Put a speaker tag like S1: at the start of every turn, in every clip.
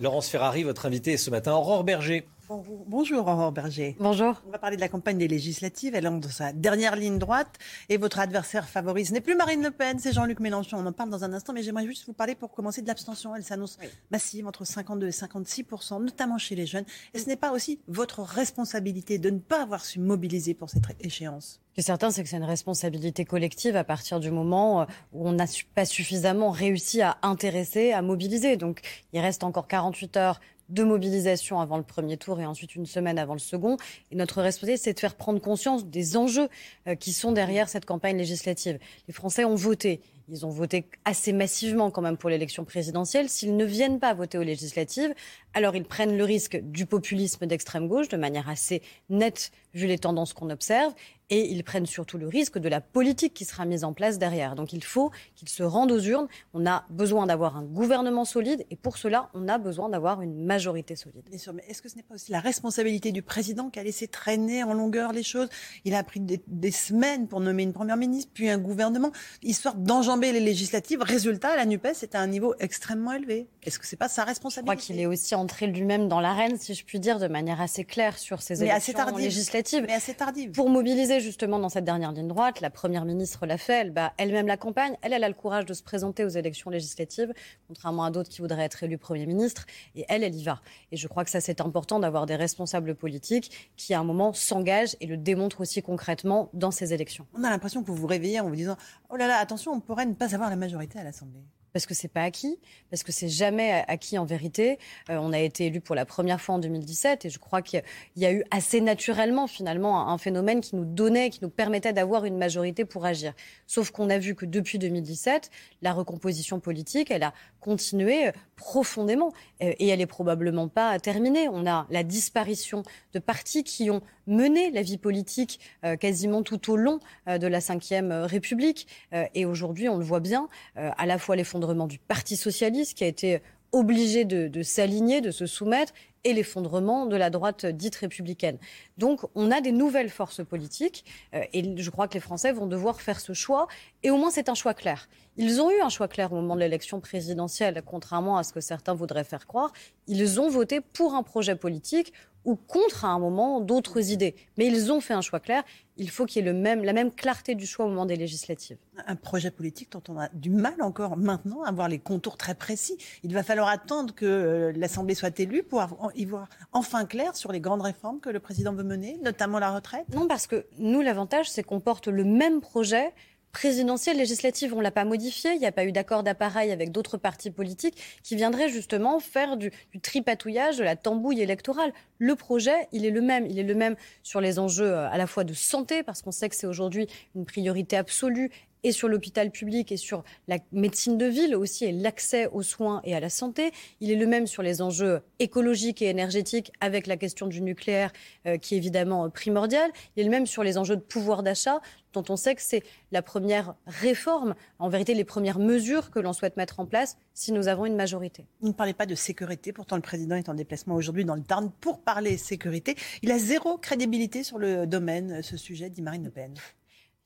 S1: Laurence Ferrari, votre invitée ce matin, Aurore Berger.
S2: Bonjour Aurore Berger.
S3: Bonjour.
S2: On va parler de la campagne des législatives. Elle est dans sa dernière ligne droite et votre adversaire favori, ce n'est plus Marine Le Pen, c'est Jean-Luc Mélenchon. On en parle dans un instant, mais j'aimerais juste vous parler pour commencer de l'abstention. Elle s'annonce massive entre 52 et 56% notamment chez les jeunes. Et ce n'est pas aussi votre responsabilité de ne pas avoir su mobiliser pour cette échéance
S3: Ce qui est certain, c'est que c'est une responsabilité collective à partir du moment euh, où on n'a pas suffisamment réussi à intéresser, à mobiliser. Donc, il reste encore 48 heures de mobilisation avant le premier tour et ensuite une semaine avant le second. Et notre responsabilité, c'est de faire prendre conscience des enjeux euh, qui sont derrière cette campagne législative. Les Français ont voté. Ils ont voté assez massivement quand même pour l'élection présidentielle. S'ils ne viennent pas voter aux législatives, alors ils prennent le risque du populisme d'extrême gauche de manière assez nette vu les tendances qu'on observe et ils prennent surtout le risque de la politique qui sera mise en place derrière. Donc il faut qu'ils se rendent aux urnes. On a besoin d'avoir un gouvernement solide et pour cela, on a besoin d'avoir une majorité solide.
S2: Mais est-ce que ce n'est pas aussi la responsabilité du président qui a laissé traîner en longueur les choses? Il a pris des, des, semaines pour nommer une première ministre, puis un gouvernement, histoire d'enjamber les législatives. Résultat, la NUPES est à un niveau extrêmement élevé. Est-ce que c'est pas sa responsabilité
S3: Je crois qu'il est aussi entré lui-même dans l'arène, si je puis dire, de manière assez claire sur ces élections législatives.
S2: Mais assez tardive.
S3: Pour mobiliser justement dans cette dernière ligne droite. La première ministre l'a fait, elle bat elle-même la campagne. Elle, elle a le courage de se présenter aux élections législatives, contrairement à d'autres qui voudraient être élus Premier ministre. Et elle, elle y va. Et je crois que ça, c'est important d'avoir des responsables politiques qui, à un moment, s'engagent et le démontrent aussi concrètement dans ces élections.
S2: On a l'impression que vous vous réveillez en vous disant Oh là là, attention, on pourrait ne pas avoir la majorité à l'Assemblée
S3: parce que c'est pas acquis, parce que c'est jamais acquis en vérité. Euh, on a été élu pour la première fois en 2017 et je crois qu'il y a eu assez naturellement finalement un phénomène qui nous donnait, qui nous permettait d'avoir une majorité pour agir. Sauf qu'on a vu que depuis 2017, la recomposition politique, elle a continué profondément euh, et elle est probablement pas terminée. On a la disparition de partis qui ont mené la vie politique euh, quasiment tout au long de la Ve République. Et aujourd'hui, on le voit bien, à la fois fonds du Parti socialiste qui a été obligé de, s'aligner, de se soumettre, et l'effondrement de la droite dite républicaine. Donc on a des nouvelles forces politiques, euh, et je crois que les Français vont devoir faire ce choix, et au moins c'est un choix clair. Ils ont eu un choix clair au moment de l'élection présidentielle, contrairement à ce que certains voudraient faire croire. Ils ont voté pour un projet politique ou contre à un moment d'autres idées. Mais ils ont fait un choix clair. Il faut qu'il y ait la même clarté du choix au moment des législatives.
S2: Un projet politique dont on a du mal encore maintenant à voir les contours très précis. Il va falloir attendre que euh, l'Assemblée soit élue pour y voir enfin clair sur les grandes réformes que le président veut mener, notamment la retraite?
S3: Non, parce que nous, l'avantage, c'est qu'on porte le même projet présidentielle, législative, on ne l'a pas modifié. Il n'y a pas eu d'accord d'appareil avec d'autres partis politiques qui viendraient justement faire du, du, tripatouillage, de la tambouille électorale. Le projet, il est le même. Il est le même sur les enjeux euh, à la fois de santé, parce qu'on sait que c'est aujourd'hui une priorité absolue et sur l'hôpital public et sur la médecine de ville aussi et l'accès aux soins et à la santé. Il est le même sur les enjeux écologiques et énergétiques avec la question du nucléaire euh, qui est évidemment euh, primordiale. Il est le même sur les enjeux de pouvoir d'achat dont on sait que c'est la première réforme, en vérité les premières mesures que l'on souhaite mettre en place si nous avons une majorité.
S2: Vous ne parlez pas de sécurité, pourtant le président est en déplacement aujourd'hui dans le Tarn pour parler sécurité. Il a zéro crédibilité sur le domaine, ce sujet, dit Marine Le Pen.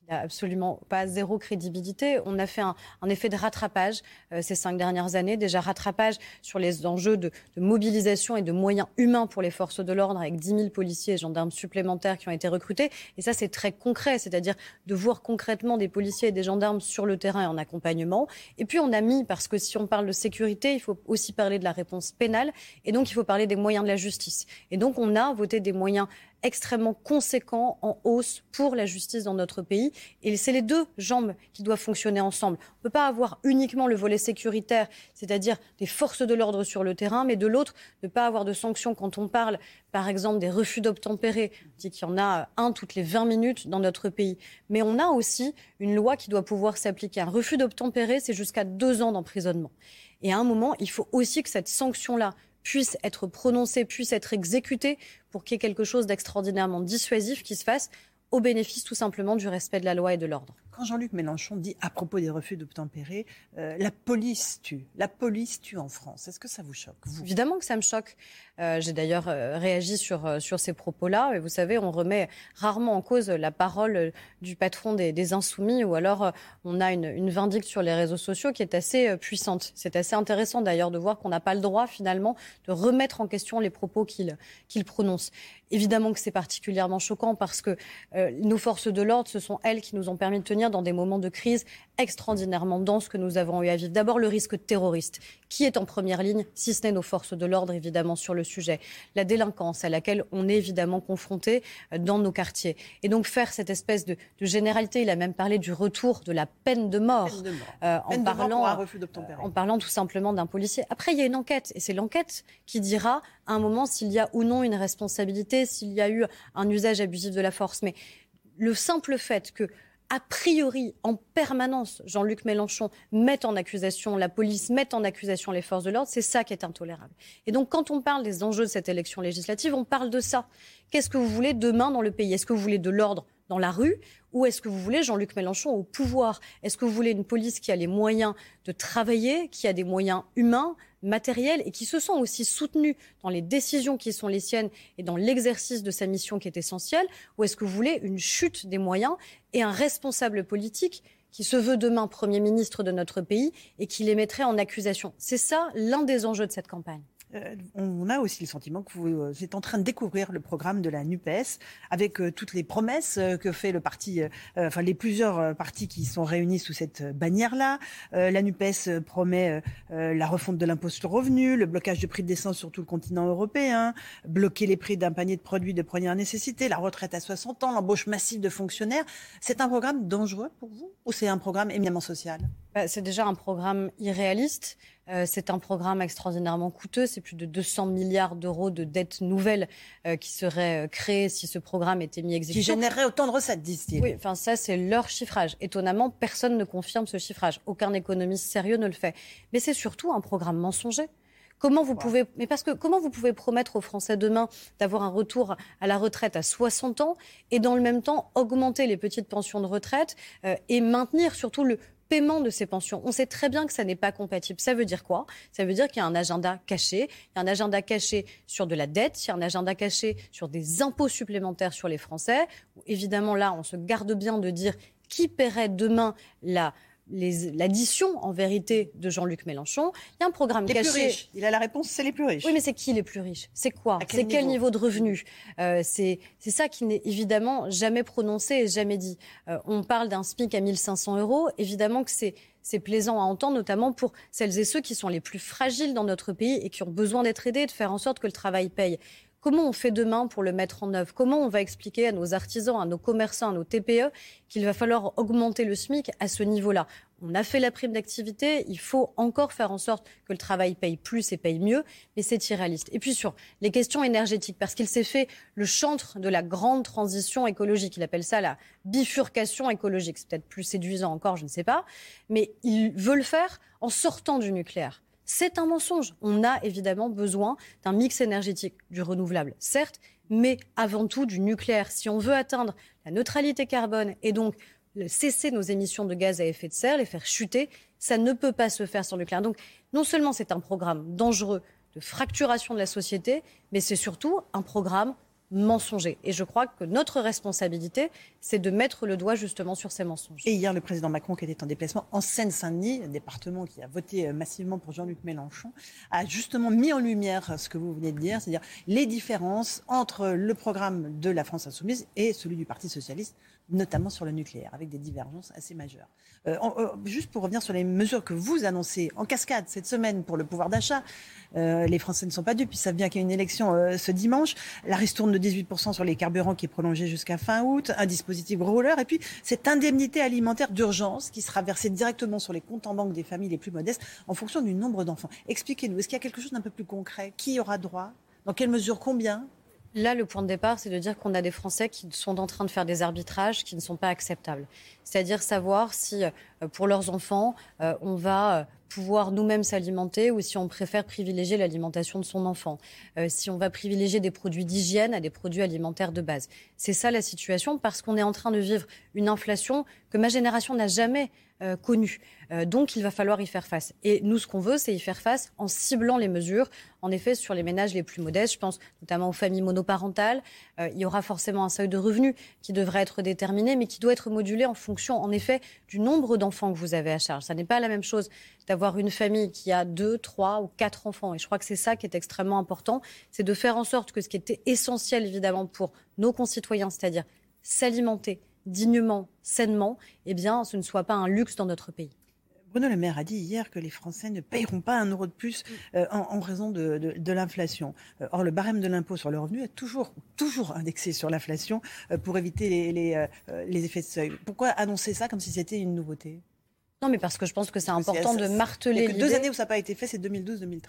S3: Il n'a absolument pas zéro crédibilité. On a fait un, effet de rattrapage euh, ces cinq dernières années, déjà rattrapage sur les enjeux de, mobilisation et de moyens humains pour les forces de l'ordre, avec 10 000 policiers et gendarmes supplémentaires qui ont été recrutés. Et ça, c'est très concret, c'est-à-dire de voir concrètement des policiers et des gendarmes sur le terrain et en accompagnement. Et puis, on a mis, parce que si on parle de sécurité, il faut aussi parler de la réponse pénale, et donc il faut parler des moyens de la justice. Et donc, on a voté des moyens extrêmement conséquent en hausse pour la justice dans notre pays. Et c'est les deux jambes qui doivent fonctionner ensemble. On ne peut pas avoir uniquement le volet sécuritaire, c'est-à-dire des forces de l'ordre sur le terrain, mais de l'autre, ne pas avoir de sanctions quand on parle, par exemple, des refus d'obtempérer. On dit qu'il y en a un toutes les 20 minutes dans notre pays. Mais on a aussi une loi qui doit pouvoir s'appliquer. Un refus d'obtempérer, c'est jusqu'à deux ans d'emprisonnement. Et à un moment, il faut aussi que cette sanction-là puisse être prononcée, puisse être exécutée pour qu'il y ait quelque chose d'extraordinairement dissuasif qui se fasse au bénéfice tout simplement du respect de la loi et de l'ordre.
S2: Quand Jean-Luc Mélenchon dit à propos des refus d'obtempérer, euh, la police tue, la police tue en France, est-ce que ça vous choque
S3: Évidemment que ça me choque. Euh, j'ai d'ailleurs euh, réagi sur, sur ces propos-là. Et vous savez, on remet rarement en cause la parole du patron des, des Insoumis ou alors on a une, une, vindicte sur les réseaux sociaux qui est assez puissante. C'est assez intéressant d'ailleurs de voir qu'on n'a pas le droit finalement de remettre en question les propos qu'il qu'il prononce. Évidemment que c'est particulièrement choquant parce que nos forces de l'ordre, ce sont elles qui nous ont permis de tenir dans des moments de crise extraordinairement denses que nous avons eu à vivre. D'abord, le risque terroriste. Qui est en première ligne, si ce n'est nos forces de l'ordre, évidemment, sur le sujet La délinquance à laquelle on est évidemment confronté euh, dans nos quartiers. Et donc, faire cette espèce de, généralité, il a même parlé du retour de la peine de mort,
S2: euh, en, parlant, euh,
S3: en parlant tout simplement d'un policier. Après, il y a une enquête, et c'est l'enquête qui dira à un moment s'il y a ou non une responsabilité, s'il y a eu un usage abusif de la force. Mais le simple fait que a priori, en permanence, Jean-Luc Mélenchon met en accusation la police, met en accusation les forces de l'ordre, c'est ça qui est intolérable. Et donc, quand on parle des enjeux de cette élection législative, on parle de ça. Qu'est-ce que vous voulez demain dans le pays? Est-ce que vous voulez de l'ordre dans la rue ou est-ce que vous voulez Jean-Luc Mélenchon au pouvoir? Est-ce que vous voulez une police qui a les moyens de travailler, qui a des moyens humains, matériels et qui se sent aussi soutenu dans les décisions qui sont les siennes et dans l'exercice de sa mission qui est essentielle Ou est-ce que vous voulez une chute des moyens et un responsable politique qui se veut demain Premier ministre de notre pays et qui les mettrait en accusation? C'est ça l'un des enjeux de cette campagne.
S2: Euh, on a aussi le sentiment que vous euh, êtes en train de découvrir le programme de la NUPES avec euh, toutes les promesses que fait le parti, enfin les plusieurs partis qui sont réunis sous cette bannière-là. la NUPES promet la refonte de l'impôt sur le revenu, le blocage du prix de l'essence sur tout le continent européen, bloquer les prix d'un panier de produits de première nécessité, la retraite à 60 ans, l'embauche massive de fonctionnaires. C'est un programme dangereux pour vous ou c'est un programme éminemment social?
S3: Bah, C'est déjà un programme irréaliste. Euh, c'est un programme extraordinairement coûteux. C'est plus de 200 milliards d'euros de dettes nouvelles euh, qui seraient euh, créées si ce programme était mis exécution.
S2: Qui générerait autant de recettes, disent-ils.
S3: Oui, enfin ça c'est leur chiffrage. Étonnamment, personne ne confirme ce chiffrage. Aucun économiste sérieux ne le fait. Mais c'est surtout un programme mensonger. Comment vous pouvez, mais parce que comment vous pouvez promettre aux Français demain d'avoir un retour à la retraite à 60 ans et dans le même temps augmenter les petites pensions de retraite et maintenir surtout le, paiement de ces pensions. On sait très bien que ça n'est pas compatible. Ça veut dire quoi? Ça veut dire qu'il y a un agenda caché. Il y a un agenda caché sur de la dette, il y a un agenda caché sur des impôts supplémentaires sur les Français. Évidemment, là, on se garde bien de dire qui paierait demain la l'addition en vérité de Jean-Luc Mélenchon. Il y a un programme
S2: les
S3: caché.
S2: Plus riches. Il a la réponse, c'est les plus riches.
S3: Oui, mais c'est qui les plus riches? C'est quoi? C'est quel niveau? de revenu? Euh, C'est ça qui n'est évidemment jamais prononcé et jamais dit. Euh, on parle d'un SMIC à 1500 euros. Évidemment que c'est c'est plaisant à entendre, notamment pour celles et ceux qui sont les plus fragiles dans notre pays et qui ont besoin d'être aidés, de faire en sorte que le travail paye. Comment on fait demain pour le mettre en œuvre? Comment on va expliquer à nos artisans, à nos commerçants, à nos TPE qu'il va falloir augmenter le SMIC à ce niveau-là? On a fait la prime d'activité, il faut encore faire en sorte que le travail paye plus et paye mieux, mais c'est irréaliste. Et puis sur les questions énergétiques, parce qu'il s'est fait le chantre de la grande transition écologique, il appelle ça la bifurcation écologique, c'est peut-être plus séduisant encore, je ne sais pas, mais il veut le faire en sortant du nucléaire. C'est un mensonge. On a évidemment besoin d'un mix énergétique, du renouvelable, certes, mais avant tout du nucléaire. Si on veut atteindre la neutralité carbone et donc cesser nos émissions de gaz à effet de serre, les faire chuter, ça ne peut pas se faire sans le nucléaire. Donc non seulement c'est un programme dangereux de fracturation de la société, mais c'est surtout un programme mensonger. Et je crois que notre responsabilité, c'est de mettre le doigt justement sur ces mensonges.
S2: Et hier, le président Macron, qui était en déplacement en Seine-Saint-Denis, département qui a voté euh, massivement pour Jean-Luc Mélenchon, a justement mis en lumière ce que vous venez de dire, c'est-à-dire les différences entre le programme de la France insoumise et celui du Parti socialiste, notamment sur le nucléaire, avec des divergences assez majeures. Euh, euh, juste pour revenir sur les mesures que vous annoncez en cascade cette semaine pour le pouvoir d'achat, euh, les Français ne sont pas dupes, ils savent bien qu'il y a une élection ce dimanche. La ristourne de 18% sur les carburants qui est prolongée jusqu'à fin août, un dispositif roller, et puis cette indemnité alimentaire d'urgence qui sera versée directement sur les comptes en banque des familles les plus modestes en fonction du nombre d'enfants. Expliquez-nous, est-ce qu'il y a quelque chose d'un peu plus concret? Qui aura droit? Dans quelle mesure? Combien?
S3: Là, le point de départ, c'est de dire qu'on a des Français qui sont en train de faire des arbitrages qui ne sont pas acceptables. C'est-à-dire savoir si, euh, pour leurs enfants, euh, on va euh, pouvoir nous-mêmes s'alimenter ou si on préfère privilégier l'alimentation de son enfant, si on va privilégier des produits d'hygiène à des produits alimentaires de base. C'est ça la situation parce qu'on est en train de vivre une inflation que ma génération n'a jamais euh. Euh, donc, il va falloir y faire face. Et nous, ce qu'on veut, c'est y faire face en ciblant les mesures, en effet, sur les ménages les plus modestes. Je pense notamment aux familles monoparentales. Euh, il y aura forcément un seuil de revenus qui devrait être déterminé, mais qui doit être modulé en fonction, en effet, du nombre d'enfants que vous avez à charge. Ça n'est pas la même chose d'avoir une famille qui a deux, trois ou quatre enfants. Et je crois que c'est ça qui est extrêmement important, c'est de faire en sorte que ce qui était essentiel, évidemment, pour nos concitoyens, c'est-à-dire s'alimenter, dignement, sainement, eh bien, ce ne soit pas un luxe dans notre pays.
S2: Bruno Le Maire a dit hier que les Français ne payeront pas un euro de plus euh, en, raison de, l'inflation. Euh, or, le barème de l'impôt sur le revenu est toujours, toujours indexé sur l'inflation euh, pour éviter les, les, effets de seuil. Pourquoi annoncer ça comme si c'était une nouveauté?
S3: Non, mais parce que je pense que c'est important de marteler.
S2: Il y a deux années où ça n'a pas été fait, c'est 2012-2013.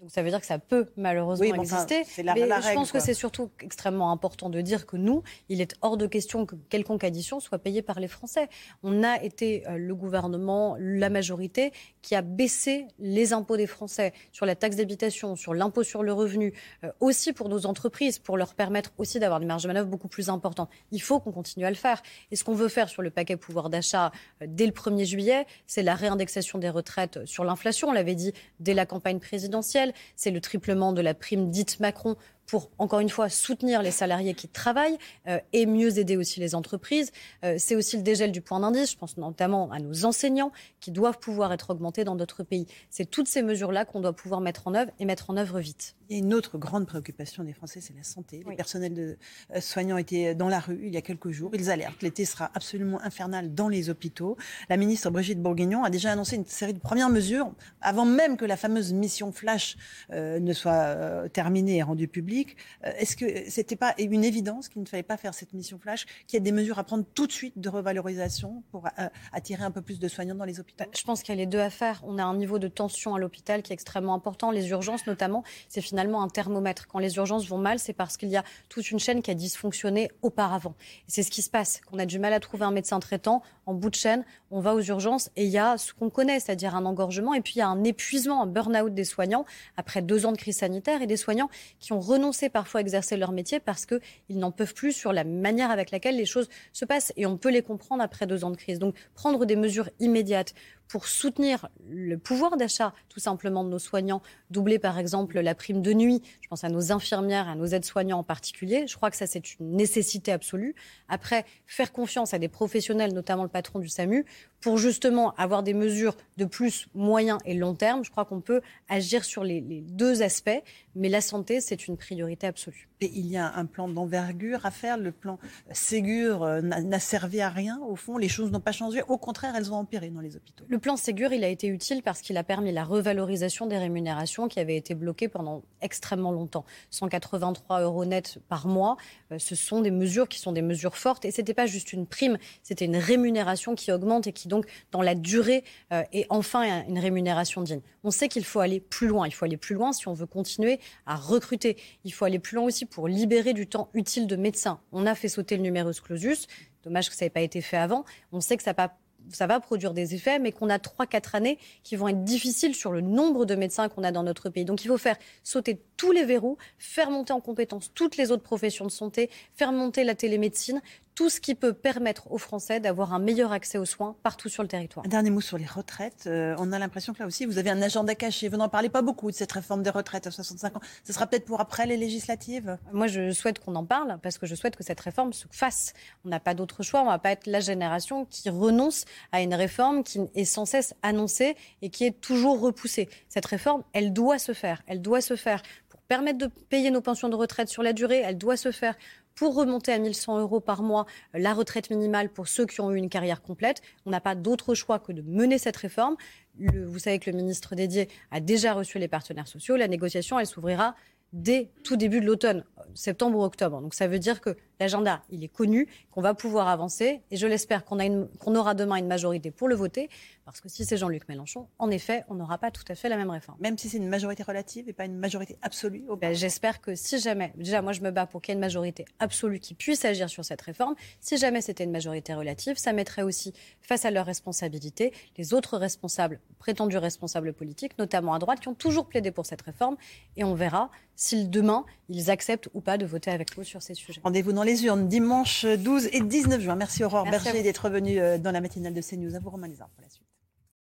S3: Donc ça veut dire que ça peut malheureusement exister. mais je pense que c'est surtout extrêmement important de dire que nous, il est hors de question que quelconque addition soit payée par les Français. On a été euh, le gouvernement, la majorité, qui a baissé les impôts des Français sur la taxe d'habitation, sur l'impôt sur le revenu, euh, aussi pour nos entreprises, pour leur permettre aussi d'avoir des marges de manœuvre beaucoup plus importantes. Il faut qu'on continue à le faire. Et ce qu'on veut faire sur le paquet pouvoir d'achat euh, dès le 1er juillet, c'est la réindexation des retraites sur l'inflation. On l'avait dit dès la campagne présidentielle c'est le triplement de la prime dite Macron pour, encore une fois, soutenir les salariés qui travaillent euh, et mieux aider aussi les entreprises. Euh, c'est aussi le dégel du point d'indice. Je pense notamment à nos enseignants qui doivent pouvoir être augmentés dans d'autres pays. C'est toutes ces mesures-là qu'on doit pouvoir mettre en œuvre et mettre en œuvre vite.
S2: Il y a une autre grande préoccupation des Français, c'est la santé. Les personnels de, euh, soignants étaient dans la rue il y a quelques jours. Ils alertent. L'été sera absolument infernal dans les hôpitaux. La ministre Brigitte Bourguignon a déjà annoncé une série de premières mesures avant même que la fameuse mission Flash ne soit terminée et rendue publique. Euh, est-ce que c'était pas une évidence qu'il ne fallait pas faire cette mission flash, qu'il y a des mesures à prendre tout de suite de revalorisation pour euh, attirer un peu plus de soignants dans les hôpitaux?
S3: Je pense qu'il y a les deux à faire. On a un niveau de tension à l'hôpital qui est extrêmement important. Les urgences, notamment, c'est finalement un thermomètre. Quand les urgences vont mal, c'est parce qu'il y a toute une chaîne qui a dysfonctionné auparavant. C'est ce qui se passe. Qu'on a du mal à trouver un médecin traitant en bout de chaîne, on va aux urgences et il y a ce qu'on connaît, c'est-à-dire un engorgement et puis il y a un épuisement, un burn-out des soignants après deux ans de crise sanitaire et des soignants qui ont renoncé parfois à exercer leur métier parce qu'ils n'en peuvent plus sur la manière avec laquelle les choses se passent et on peut les comprendre après deux ans de crise. Donc prendre des mesures immédiates pour soutenir le pouvoir d'achat tout simplement de nos soignants, doubler par exemple la prime de nuit, je pense à nos infirmières, à nos aides-soignants en particulier, je crois que ça c'est une nécessité absolue. Après, faire confiance à des professionnels, notamment le patron du SAMU, pour justement avoir des mesures de plus moyen et long terme, je crois qu'on peut agir sur les, deux aspects, mais la santé c'est une priorité absolue.
S2: Et il y a un plan d'envergure à faire. Le plan Ségur euh, n'a servi à rien. Au fond, les choses n'ont pas changé. Au contraire, elles ont empiré dans les hôpitaux.
S3: Plan Ségur, il a été utile parce qu'il a permis la revalorisation des rémunérations qui avaient été bloquées pendant extrêmement longtemps. 183 euros net par mois, euh, ce sont des mesures qui sont des mesures fortes. Et ce n'était pas juste une prime, c'était une rémunération qui augmente et qui donc, dans la durée, euh, est enfin une rémunération digne. On sait qu'il faut aller plus loin. Il faut aller plus loin si on veut continuer à recruter. Il faut aller plus loin aussi pour libérer du temps utile de médecins. On a fait sauter le numerus clausus. Dommage que ça n'ait pas été fait avant. On sait que ça pas ça va produire des effets, mais qu'on a 3-4 années qui vont être difficiles sur le nombre de médecins qu'on a dans notre pays. Donc il faut faire sauter tous les verrous, faire monter en compétence toutes les autres professions de santé, faire monter la télémédecine, tout ce qui peut permettre aux Français d'avoir un meilleur accès aux soins partout sur le territoire.
S2: Un dernier mot sur les retraites. Euh, on a l'impression que là aussi, vous avez un agenda caché. Vous n'en parlez pas beaucoup de cette réforme des retraites à 65 ans. Ce sera peut-être pour après les législatives?
S3: Moi, je souhaite qu'on en parle parce que je souhaite que cette réforme se fasse. On n'a pas d'autre choix. On ne va pas être la génération qui renonce à une réforme qui est sans cesse annoncée et qui est toujours repoussée. Cette réforme, elle doit se faire. Elle doit se faire pour permettre de payer nos pensions de retraite sur la durée. Elle doit se faire pour remonter à 1100 euros par mois euh, la retraite minimale pour ceux qui ont eu une carrière complète. On n'a pas d'autre choix que de mener cette réforme. vous savez que le ministre dédié a déjà reçu les partenaires sociaux. La négociation, elle s'ouvrira dès tout début de l'automne, septembre ou octobre. Donc ça veut dire que l'agenda, il est connu, qu'on va pouvoir avancer. Et je l'espère qu'on aura demain une majorité pour le voter. Parce que si c'est Jean-Luc Mélenchon, en effet, on n'aura pas tout à fait la même réforme.
S2: Même si c'est une majorité relative et pas une majorité absolue
S3: ben, J'espère que si jamais, déjà moi je me bats pour qu'il y ait une majorité absolue qui puisse agir sur cette réforme, si jamais c'était une majorité relative, ça mettrait aussi face à leurs responsabilités les autres responsables, prétendus responsables politiques, notamment à droite, qui ont toujours plaidé pour cette réforme. Et on verra si demain ils acceptent ou pas de voter avec nous sur ces sujets.
S2: Rendez-vous dans les urnes dimanche 12 et 19 juin. Merci Aurore Berger d'être venue euh, dans la matinale de CNews. À vous Romain Lézard pour la suite.